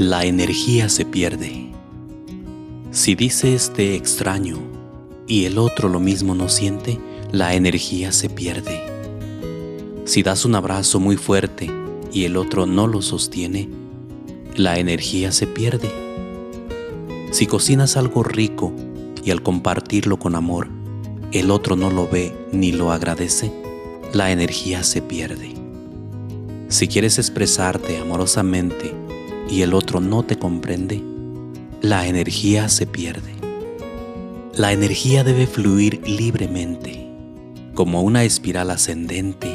la energía se pierde. Si dice este extraño y el otro lo mismo no siente, la energía se pierde. Si das un abrazo muy fuerte y el otro no lo sostiene, la energía se pierde. Si cocinas algo rico y al compartirlo con amor, el otro no lo ve ni lo agradece, la energía se pierde. Si quieres expresarte amorosamente y el otro no te comprende, la energía se pierde. La energía debe fluir libremente, como una espiral ascendente.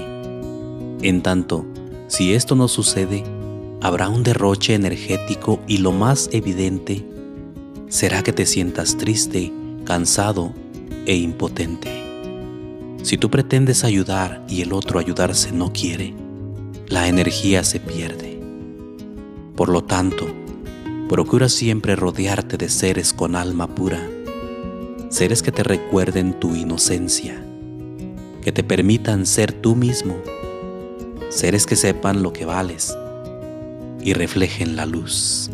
En tanto, si esto no sucede, habrá un derroche energético y lo más evidente será que te sientas triste, cansado e impotente. Si tú pretendes ayudar y el otro ayudarse no quiere, la energía se pierde. Por lo tanto, procura siempre rodearte de seres con alma pura, seres que te recuerden tu inocencia, que te permitan ser tú mismo, seres que sepan lo que vales y reflejen la luz.